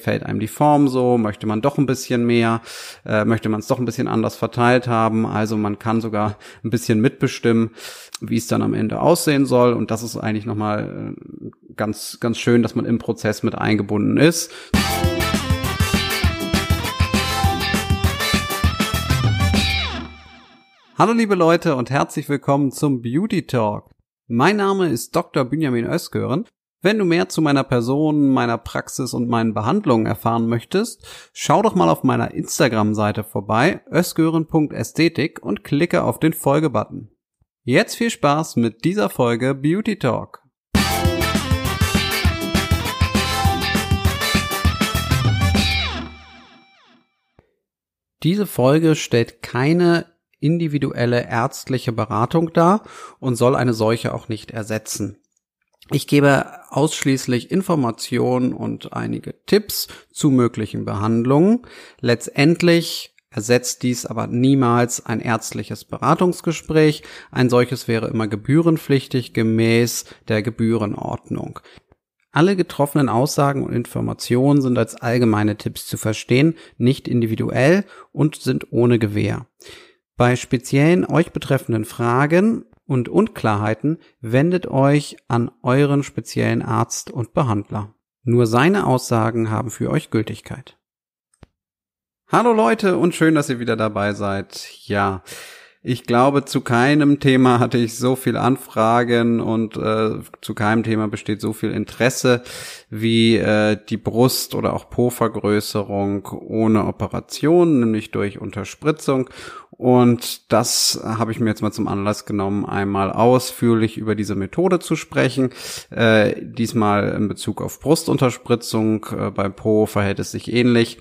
gefällt einem die Form so, möchte man doch ein bisschen mehr, äh, möchte man es doch ein bisschen anders verteilt haben. Also man kann sogar ein bisschen mitbestimmen, wie es dann am Ende aussehen soll. Und das ist eigentlich nochmal äh, ganz, ganz schön, dass man im Prozess mit eingebunden ist. Hallo liebe Leute und herzlich willkommen zum Beauty Talk. Mein Name ist Dr. Benjamin Özgören wenn du mehr zu meiner Person, meiner Praxis und meinen Behandlungen erfahren möchtest, schau doch mal auf meiner Instagram-Seite vorbei, ösgören.ästhetik und klicke auf den Folge-Button. Jetzt viel Spaß mit dieser Folge Beauty Talk. Diese Folge stellt keine individuelle ärztliche Beratung dar und soll eine solche auch nicht ersetzen. Ich gebe ausschließlich Informationen und einige Tipps zu möglichen Behandlungen. Letztendlich ersetzt dies aber niemals ein ärztliches Beratungsgespräch. Ein solches wäre immer gebührenpflichtig gemäß der Gebührenordnung. Alle getroffenen Aussagen und Informationen sind als allgemeine Tipps zu verstehen, nicht individuell und sind ohne Gewähr. Bei speziellen euch betreffenden Fragen und Unklarheiten, wendet euch an euren speziellen Arzt und Behandler. Nur seine Aussagen haben für euch Gültigkeit. Hallo Leute und schön, dass ihr wieder dabei seid. Ja, ich glaube, zu keinem Thema hatte ich so viel Anfragen und äh, zu keinem Thema besteht so viel Interesse wie äh, die Brust- oder auch Po-Vergrößerung ohne Operation, nämlich durch Unterspritzung. Und das habe ich mir jetzt mal zum Anlass genommen, einmal ausführlich über diese Methode zu sprechen. Äh, diesmal in Bezug auf Brustunterspritzung. Äh, bei Po verhält es sich ähnlich.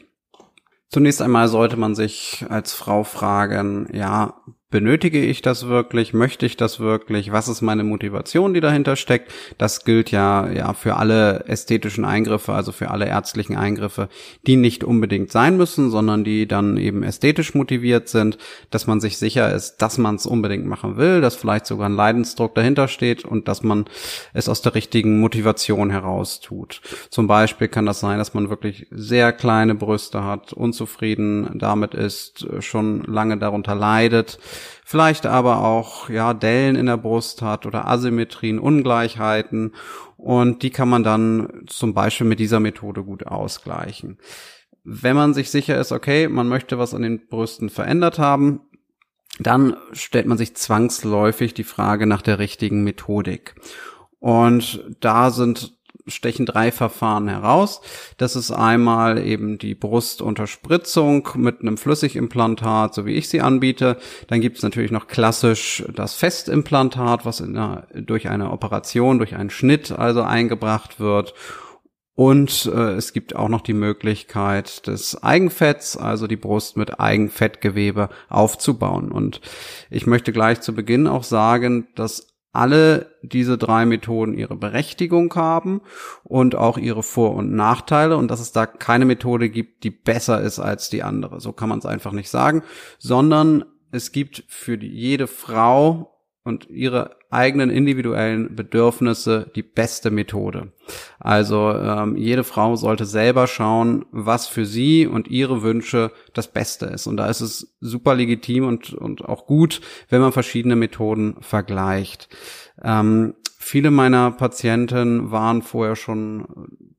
Zunächst einmal sollte man sich als Frau fragen, ja, benötige ich das wirklich? Möchte ich das wirklich? Was ist meine Motivation, die dahinter steckt? Das gilt ja, ja für alle ästhetischen Eingriffe, also für alle ärztlichen Eingriffe, die nicht unbedingt sein müssen, sondern die dann eben ästhetisch motiviert sind, dass man sich sicher ist, dass man es unbedingt machen will, dass vielleicht sogar ein Leidensdruck dahinter steht und dass man es aus der richtigen Motivation heraus tut. Zum Beispiel kann das sein, dass man wirklich sehr kleine Brüste hat, unzufrieden damit ist, schon lange darunter leidet, vielleicht aber auch ja Dellen in der Brust hat oder Asymmetrien, Ungleichheiten und die kann man dann zum Beispiel mit dieser Methode gut ausgleichen. Wenn man sich sicher ist, okay, man möchte was an den Brüsten verändert haben, dann stellt man sich zwangsläufig die Frage nach der richtigen Methodik. Und da sind stechen drei Verfahren heraus. Das ist einmal eben die Brustunterspritzung mit einem Flüssigimplantat, so wie ich sie anbiete. Dann gibt es natürlich noch klassisch das Festimplantat, was einer, durch eine Operation, durch einen Schnitt also eingebracht wird. Und äh, es gibt auch noch die Möglichkeit des Eigenfetts, also die Brust mit Eigenfettgewebe aufzubauen. Und ich möchte gleich zu Beginn auch sagen, dass alle diese drei Methoden ihre Berechtigung haben und auch ihre Vor- und Nachteile und dass es da keine Methode gibt, die besser ist als die andere. So kann man es einfach nicht sagen, sondern es gibt für die, jede Frau und ihre eigenen individuellen Bedürfnisse die beste Methode. Also ähm, jede Frau sollte selber schauen, was für sie und ihre Wünsche das Beste ist. Und da ist es super legitim und, und auch gut, wenn man verschiedene Methoden vergleicht. Ähm, viele meiner Patienten waren vorher schon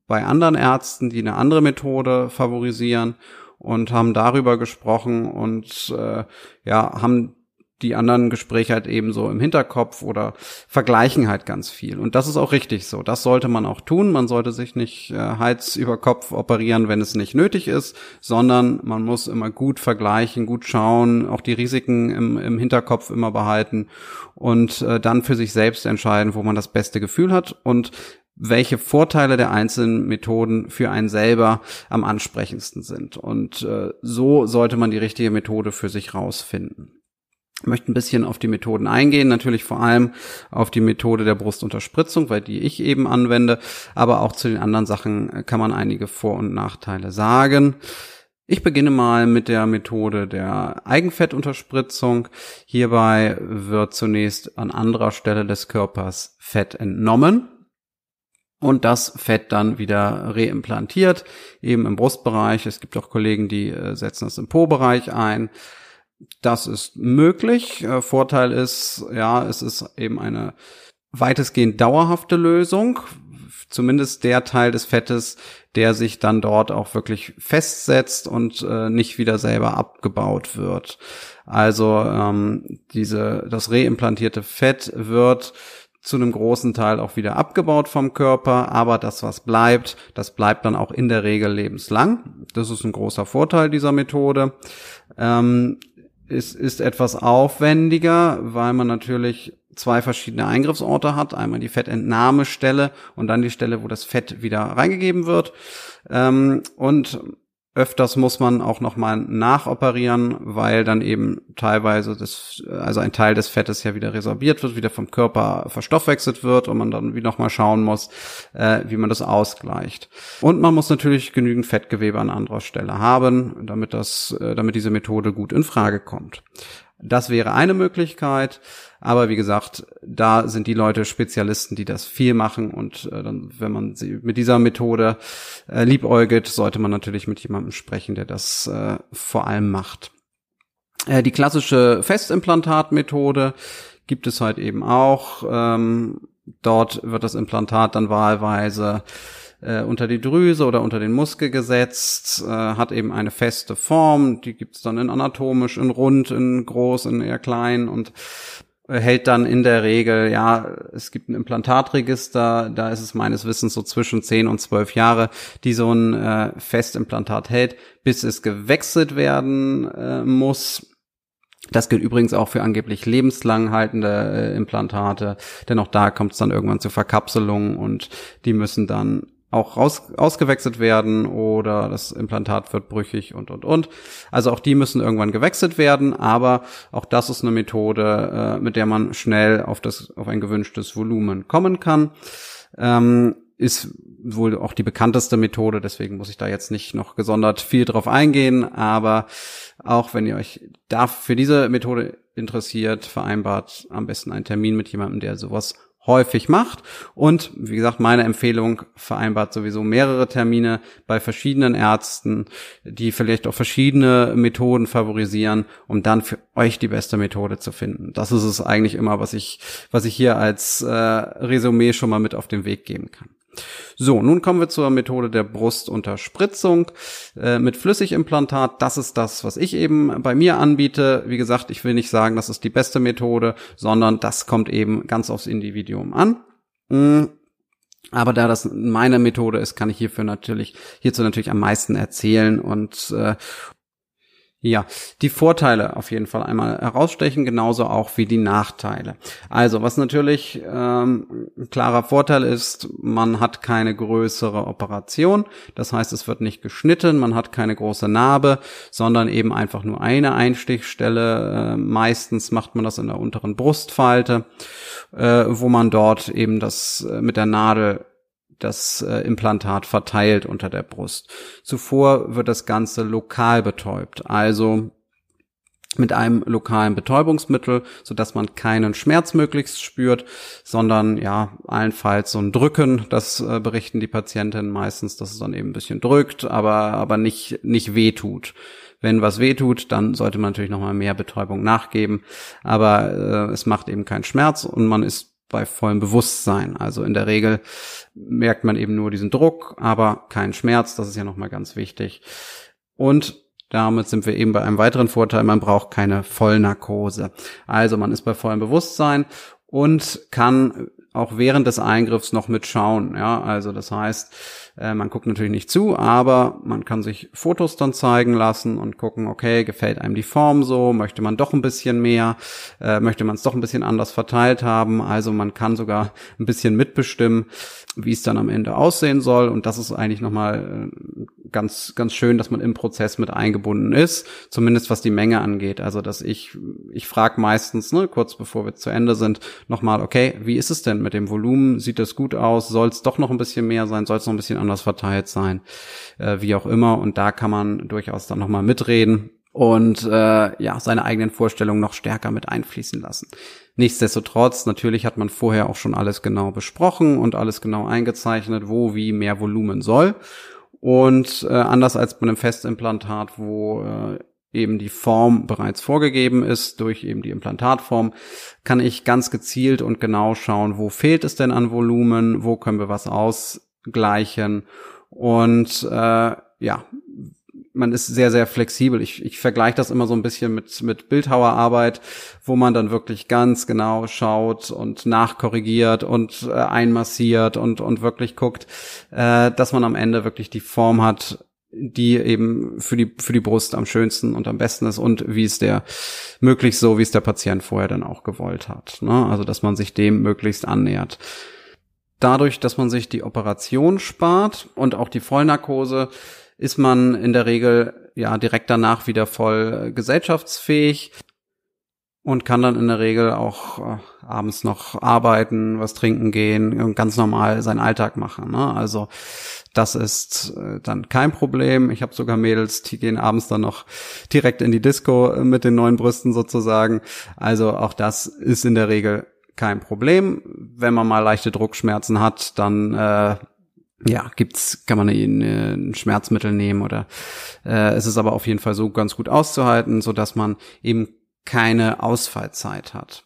bei anderen Ärzten, die eine andere Methode favorisieren und haben darüber gesprochen und äh, ja, haben die anderen Gespräche halt eben so im Hinterkopf oder vergleichen halt ganz viel. Und das ist auch richtig so. Das sollte man auch tun. Man sollte sich nicht äh, Hals über Kopf operieren, wenn es nicht nötig ist, sondern man muss immer gut vergleichen, gut schauen, auch die Risiken im, im Hinterkopf immer behalten und äh, dann für sich selbst entscheiden, wo man das beste Gefühl hat und welche Vorteile der einzelnen Methoden für einen selber am ansprechendsten sind. Und äh, so sollte man die richtige Methode für sich rausfinden möchte ein bisschen auf die Methoden eingehen, natürlich vor allem auf die Methode der Brustunterspritzung, weil die ich eben anwende, aber auch zu den anderen Sachen kann man einige Vor- und Nachteile sagen. Ich beginne mal mit der Methode der Eigenfettunterspritzung. Hierbei wird zunächst an anderer Stelle des Körpers Fett entnommen und das Fett dann wieder reimplantiert, eben im Brustbereich. Es gibt auch Kollegen, die äh, setzen das im Po-Bereich ein. Das ist möglich. Äh, Vorteil ist, ja, es ist eben eine weitestgehend dauerhafte Lösung. Zumindest der Teil des Fettes, der sich dann dort auch wirklich festsetzt und äh, nicht wieder selber abgebaut wird. Also ähm, diese das reimplantierte Fett wird zu einem großen Teil auch wieder abgebaut vom Körper, aber das, was bleibt, das bleibt dann auch in der Regel lebenslang. Das ist ein großer Vorteil dieser Methode. Ähm, es ist etwas aufwendiger, weil man natürlich zwei verschiedene Eingriffsorte hat. Einmal die Fettentnahmestelle und dann die Stelle, wo das Fett wieder reingegeben wird. Ähm, und Öfters muss man auch nochmal nachoperieren, weil dann eben teilweise das, also ein Teil des Fettes ja wieder resorbiert wird, wieder vom Körper verstoffwechselt wird und man dann wie nochmal schauen muss, äh, wie man das ausgleicht. Und man muss natürlich genügend Fettgewebe an anderer Stelle haben, damit das, äh, damit diese Methode gut in Frage kommt. Das wäre eine Möglichkeit. Aber wie gesagt, da sind die Leute Spezialisten, die das viel machen. Und äh, dann, wenn man sie mit dieser Methode äh, liebäugelt, sollte man natürlich mit jemandem sprechen, der das äh, vor allem macht. Äh, die klassische Festimplantatmethode gibt es halt eben auch. Ähm, dort wird das Implantat dann wahlweise äh, unter die Drüse oder unter den Muskel gesetzt, äh, hat eben eine feste Form, die gibt's dann in anatomisch, in rund, in groß, in eher klein und hält dann in der Regel, ja, es gibt ein Implantatregister, da ist es meines Wissens so zwischen 10 und 12 Jahre, die so ein äh, Festimplantat hält, bis es gewechselt werden äh, muss. Das gilt übrigens auch für angeblich lebenslang haltende äh, Implantate, denn auch da kommt es dann irgendwann zu Verkapselungen und die müssen dann auch raus, ausgewechselt werden oder das Implantat wird brüchig und, und, und. Also auch die müssen irgendwann gewechselt werden, aber auch das ist eine Methode, äh, mit der man schnell auf das, auf ein gewünschtes Volumen kommen kann. Ähm, ist wohl auch die bekannteste Methode, deswegen muss ich da jetzt nicht noch gesondert viel drauf eingehen, aber auch wenn ihr euch da für diese Methode interessiert, vereinbart am besten einen Termin mit jemandem, der sowas häufig macht. Und wie gesagt, meine Empfehlung vereinbart sowieso mehrere Termine bei verschiedenen Ärzten, die vielleicht auch verschiedene Methoden favorisieren, um dann für euch die beste Methode zu finden. Das ist es eigentlich immer, was ich, was ich hier als äh, Resümee schon mal mit auf den Weg geben kann. So, nun kommen wir zur Methode der Brustunterspritzung äh, mit Flüssigimplantat. Das ist das, was ich eben bei mir anbiete. Wie gesagt, ich will nicht sagen, das ist die beste Methode, sondern das kommt eben ganz aufs Individuum an. Mm. Aber da das meine Methode ist, kann ich hierfür natürlich, hierzu natürlich am meisten erzählen und äh, ja, die Vorteile auf jeden Fall einmal herausstechen, genauso auch wie die Nachteile. Also, was natürlich ähm, ein klarer Vorteil ist, man hat keine größere Operation, das heißt, es wird nicht geschnitten, man hat keine große Narbe, sondern eben einfach nur eine Einstichstelle. Äh, meistens macht man das in der unteren Brustfalte, äh, wo man dort eben das äh, mit der Nadel das äh, Implantat verteilt unter der Brust. Zuvor wird das Ganze lokal betäubt, also mit einem lokalen Betäubungsmittel, so dass man keinen Schmerz möglichst spürt, sondern ja allenfalls so ein Drücken. Das äh, berichten die Patientinnen meistens, dass es dann eben ein bisschen drückt, aber aber nicht nicht wehtut. Wenn was wehtut, dann sollte man natürlich nochmal mehr Betäubung nachgeben, aber äh, es macht eben keinen Schmerz und man ist bei vollem Bewusstsein. Also in der Regel merkt man eben nur diesen Druck, aber keinen Schmerz. Das ist ja nochmal ganz wichtig. Und damit sind wir eben bei einem weiteren Vorteil. Man braucht keine Vollnarkose. Also man ist bei vollem Bewusstsein und kann auch während des Eingriffs noch mitschauen. Ja, also das heißt, äh, man guckt natürlich nicht zu, aber man kann sich Fotos dann zeigen lassen und gucken, okay, gefällt einem die Form so, möchte man doch ein bisschen mehr, äh, möchte man es doch ein bisschen anders verteilt haben. Also man kann sogar ein bisschen mitbestimmen, wie es dann am Ende aussehen soll. Und das ist eigentlich nochmal äh, ganz, ganz schön, dass man im Prozess mit eingebunden ist, zumindest was die Menge angeht. Also dass ich, ich frage meistens, ne, kurz bevor wir zu Ende sind, nochmal, okay, wie ist es denn mit dem Volumen? Sieht das gut aus? Soll es doch noch ein bisschen mehr sein? Soll es noch ein bisschen anders verteilt sein, äh, wie auch immer. Und da kann man durchaus dann nochmal mitreden und äh, ja seine eigenen Vorstellungen noch stärker mit einfließen lassen. Nichtsdestotrotz, natürlich hat man vorher auch schon alles genau besprochen und alles genau eingezeichnet, wo wie mehr Volumen soll. Und äh, anders als bei einem Festimplantat, wo äh, eben die Form bereits vorgegeben ist durch eben die Implantatform, kann ich ganz gezielt und genau schauen, wo fehlt es denn an Volumen, wo können wir was ausgleichen und äh, ja, man ist sehr, sehr flexibel. Ich, ich vergleiche das immer so ein bisschen mit, mit Bildhauerarbeit, wo man dann wirklich ganz genau schaut und nachkorrigiert und äh, einmassiert und, und wirklich guckt, äh, dass man am Ende wirklich die Form hat, die eben für die, für die Brust am schönsten und am besten ist und wie es der, möglichst so, wie es der Patient vorher dann auch gewollt hat. Ne? Also, dass man sich dem möglichst annähert. Dadurch, dass man sich die Operation spart und auch die Vollnarkose, ist man in der Regel ja direkt danach wieder voll äh, gesellschaftsfähig und kann dann in der Regel auch äh, abends noch arbeiten, was trinken gehen und ganz normal seinen Alltag machen. Ne? Also das ist äh, dann kein Problem. Ich habe sogar Mädels, die gehen abends dann noch direkt in die Disco mit den neuen Brüsten sozusagen. Also auch das ist in der Regel kein Problem. Wenn man mal leichte Druckschmerzen hat, dann äh, ja, gibt's, kann man ein Schmerzmittel nehmen oder äh, es ist aber auf jeden Fall so ganz gut auszuhalten, so dass man eben keine Ausfallzeit hat.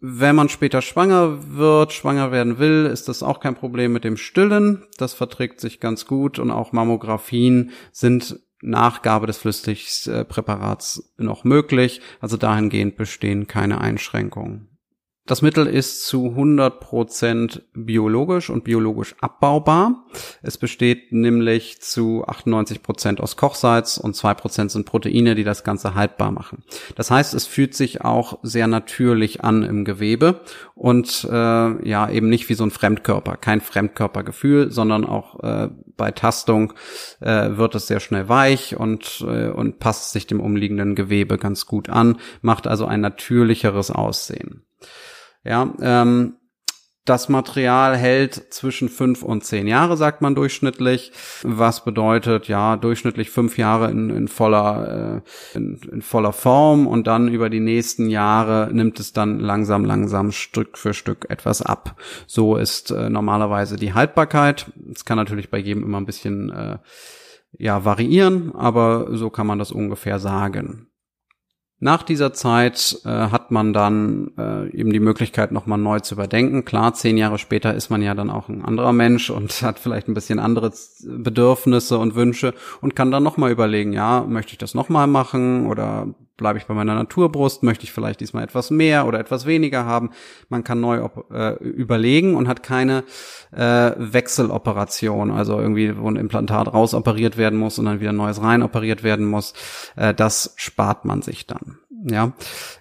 Wenn man später schwanger wird, schwanger werden will, ist das auch kein Problem mit dem Stillen. Das verträgt sich ganz gut und auch Mammografien sind Nachgabe des Flüssigpräparats noch möglich. Also dahingehend bestehen keine Einschränkungen. Das Mittel ist zu 100% biologisch und biologisch abbaubar. Es besteht nämlich zu 98% aus Kochsalz und 2% sind Proteine, die das Ganze haltbar machen. Das heißt, es fühlt sich auch sehr natürlich an im Gewebe und äh, ja eben nicht wie so ein Fremdkörper, kein Fremdkörpergefühl, sondern auch äh, bei Tastung äh, wird es sehr schnell weich und, äh, und passt sich dem umliegenden Gewebe ganz gut an, macht also ein natürlicheres Aussehen. Ja, ähm, das Material hält zwischen fünf und zehn Jahre, sagt man durchschnittlich, was bedeutet ja durchschnittlich fünf Jahre in, in voller äh, in, in, voller Form und dann über die nächsten Jahre nimmt es dann langsam langsam Stück für Stück etwas ab. So ist äh, normalerweise die Haltbarkeit. Es kann natürlich bei jedem immer ein bisschen äh, ja variieren, aber so kann man das ungefähr sagen. Nach dieser Zeit äh, hat man dann äh, eben die Möglichkeit, nochmal neu zu überdenken. Klar, zehn Jahre später ist man ja dann auch ein anderer Mensch und hat vielleicht ein bisschen andere Bedürfnisse und Wünsche und kann dann nochmal überlegen, ja, möchte ich das nochmal machen oder bleibe ich bei meiner Naturbrust, möchte ich vielleicht diesmal etwas mehr oder etwas weniger haben. Man kann neu äh, überlegen und hat keine äh, Wechseloperation, also irgendwie, wo ein Implantat rausoperiert werden muss und dann wieder neues rein operiert werden muss. Äh, das spart man sich dann. Ja,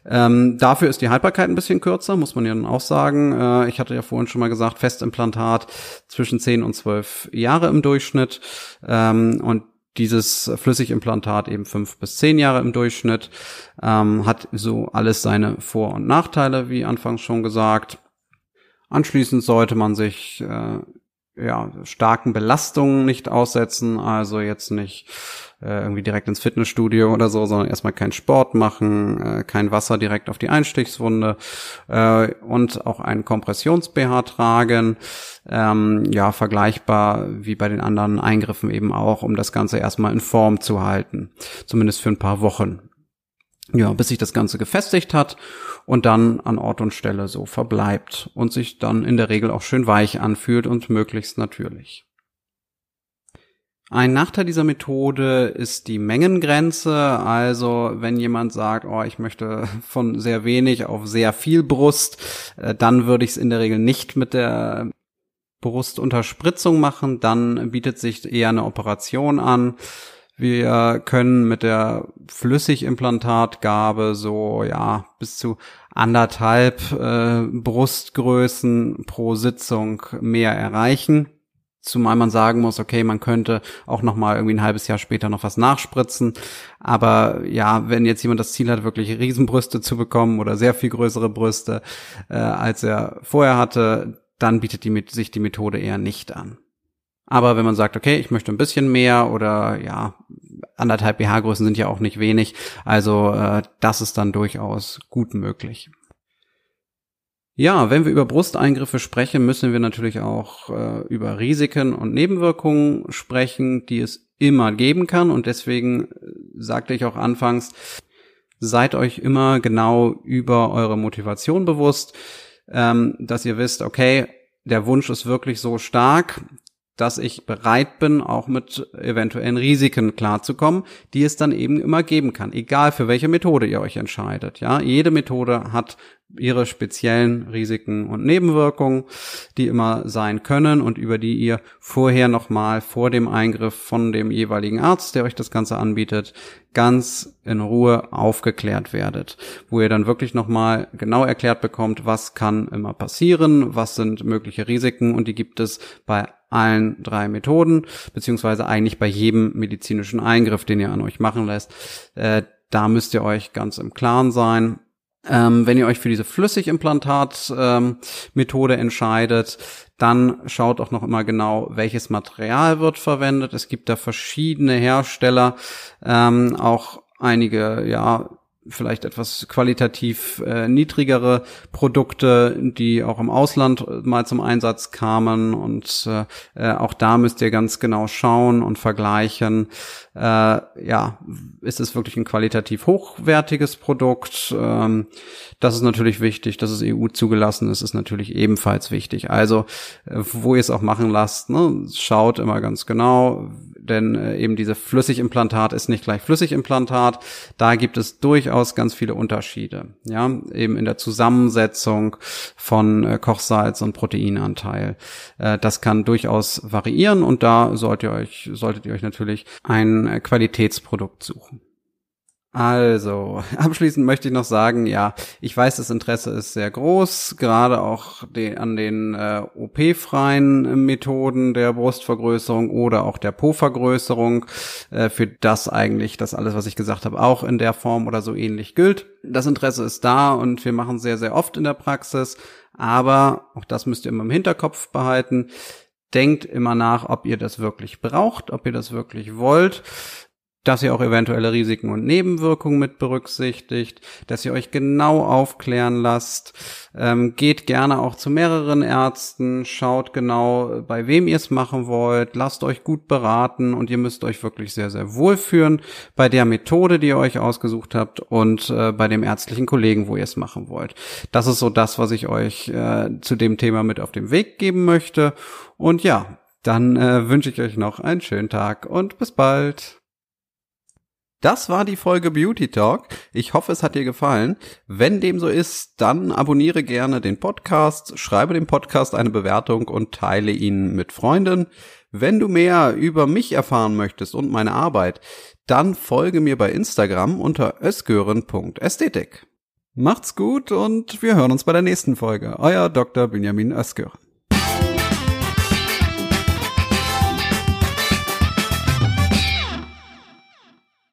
ähm, dafür ist die Haltbarkeit ein bisschen kürzer, muss man ja dann auch sagen. Äh, ich hatte ja vorhin schon mal gesagt, Festimplantat zwischen 10 und 12 Jahre im Durchschnitt. Ähm, und dieses Flüssigimplantat eben fünf bis zehn Jahre im Durchschnitt, ähm, hat so alles seine Vor- und Nachteile, wie anfangs schon gesagt. Anschließend sollte man sich äh, ja, starken Belastungen nicht aussetzen, also jetzt nicht äh, irgendwie direkt ins Fitnessstudio oder so, sondern erstmal keinen Sport machen, äh, kein Wasser direkt auf die Einstichswunde äh, und auch einen Kompressions-BH tragen. Ähm, ja, vergleichbar wie bei den anderen Eingriffen eben auch, um das Ganze erstmal in Form zu halten. Zumindest für ein paar Wochen. Ja, bis sich das Ganze gefestigt hat und dann an Ort und Stelle so verbleibt und sich dann in der Regel auch schön weich anfühlt und möglichst natürlich. Ein Nachteil dieser Methode ist die Mengengrenze. Also wenn jemand sagt, oh, ich möchte von sehr wenig auf sehr viel Brust, äh, dann würde ich es in der Regel nicht mit der Brustunterspritzung machen. Dann bietet sich eher eine Operation an. Wir können mit der Flüssigimplantatgabe so ja bis zu anderthalb äh, Brustgrößen pro Sitzung mehr erreichen. Zumal man sagen muss, okay, man könnte auch noch mal irgendwie ein halbes Jahr später noch was nachspritzen. Aber ja, wenn jetzt jemand das Ziel hat, wirklich Riesenbrüste zu bekommen oder sehr viel größere Brüste, äh, als er vorher hatte, dann bietet die, sich die Methode eher nicht an. Aber wenn man sagt, okay, ich möchte ein bisschen mehr oder ja, anderthalb BH-Größen sind ja auch nicht wenig. Also äh, das ist dann durchaus gut möglich. Ja, wenn wir über Brusteingriffe sprechen, müssen wir natürlich auch äh, über Risiken und Nebenwirkungen sprechen, die es immer geben kann. Und deswegen äh, sagte ich auch anfangs, seid euch immer genau über eure Motivation bewusst, ähm, dass ihr wisst, okay, der Wunsch ist wirklich so stark, dass ich bereit bin, auch mit eventuellen Risiken klarzukommen, die es dann eben immer geben kann, egal für welche Methode ihr euch entscheidet. Ja, jede Methode hat ihre speziellen Risiken und Nebenwirkungen, die immer sein können und über die ihr vorher nochmal vor dem Eingriff von dem jeweiligen Arzt, der euch das Ganze anbietet, ganz in Ruhe aufgeklärt werdet, wo ihr dann wirklich nochmal genau erklärt bekommt, was kann immer passieren, was sind mögliche Risiken und die gibt es bei allen drei Methoden, beziehungsweise eigentlich bei jedem medizinischen Eingriff, den ihr an euch machen lässt. Äh, da müsst ihr euch ganz im Klaren sein. Ähm, wenn ihr euch für diese Flüssigimplantat-Methode entscheidet, dann schaut auch noch immer genau, welches Material wird verwendet. Es gibt da verschiedene Hersteller, ähm, auch einige, ja, vielleicht etwas qualitativ äh, niedrigere Produkte, die auch im Ausland mal zum Einsatz kamen und äh, äh, auch da müsst ihr ganz genau schauen und vergleichen. Äh, ja, ist es wirklich ein qualitativ hochwertiges Produkt? Ähm, das ist natürlich wichtig, dass es EU zugelassen ist, ist natürlich ebenfalls wichtig. Also, äh, wo ihr es auch machen lasst, ne, schaut immer ganz genau, denn äh, eben diese Flüssigimplantat ist nicht gleich Flüssigimplantat. Da gibt es durchaus ganz viele Unterschiede. Ja, eben in der Zusammensetzung von äh, Kochsalz und Proteinanteil. Äh, das kann durchaus variieren und da solltet ihr euch, solltet ihr euch natürlich ein äh, Qualitätsprodukt suchen. Also, abschließend möchte ich noch sagen, ja, ich weiß, das Interesse ist sehr groß, gerade auch de an den äh, OP-freien Methoden der Brustvergrößerung oder auch der Po-Vergrößerung, äh, für das eigentlich das alles, was ich gesagt habe, auch in der Form oder so ähnlich gilt. Das Interesse ist da und wir machen sehr, sehr oft in der Praxis, aber auch das müsst ihr immer im Hinterkopf behalten. Denkt immer nach, ob ihr das wirklich braucht, ob ihr das wirklich wollt dass ihr auch eventuelle Risiken und Nebenwirkungen mit berücksichtigt, dass ihr euch genau aufklären lasst. Ähm, geht gerne auch zu mehreren Ärzten, schaut genau, bei wem ihr es machen wollt, lasst euch gut beraten und ihr müsst euch wirklich sehr, sehr wohlführen bei der Methode, die ihr euch ausgesucht habt und äh, bei dem ärztlichen Kollegen, wo ihr es machen wollt. Das ist so das, was ich euch äh, zu dem Thema mit auf den Weg geben möchte. Und ja, dann äh, wünsche ich euch noch einen schönen Tag und bis bald. Das war die Folge Beauty Talk. Ich hoffe, es hat dir gefallen. Wenn dem so ist, dann abonniere gerne den Podcast, schreibe dem Podcast eine Bewertung und teile ihn mit Freunden. Wenn du mehr über mich erfahren möchtest und meine Arbeit, dann folge mir bei Instagram unter ösgören.ästhetik. Macht's gut und wir hören uns bei der nächsten Folge. Euer Dr. Benjamin Ösgören.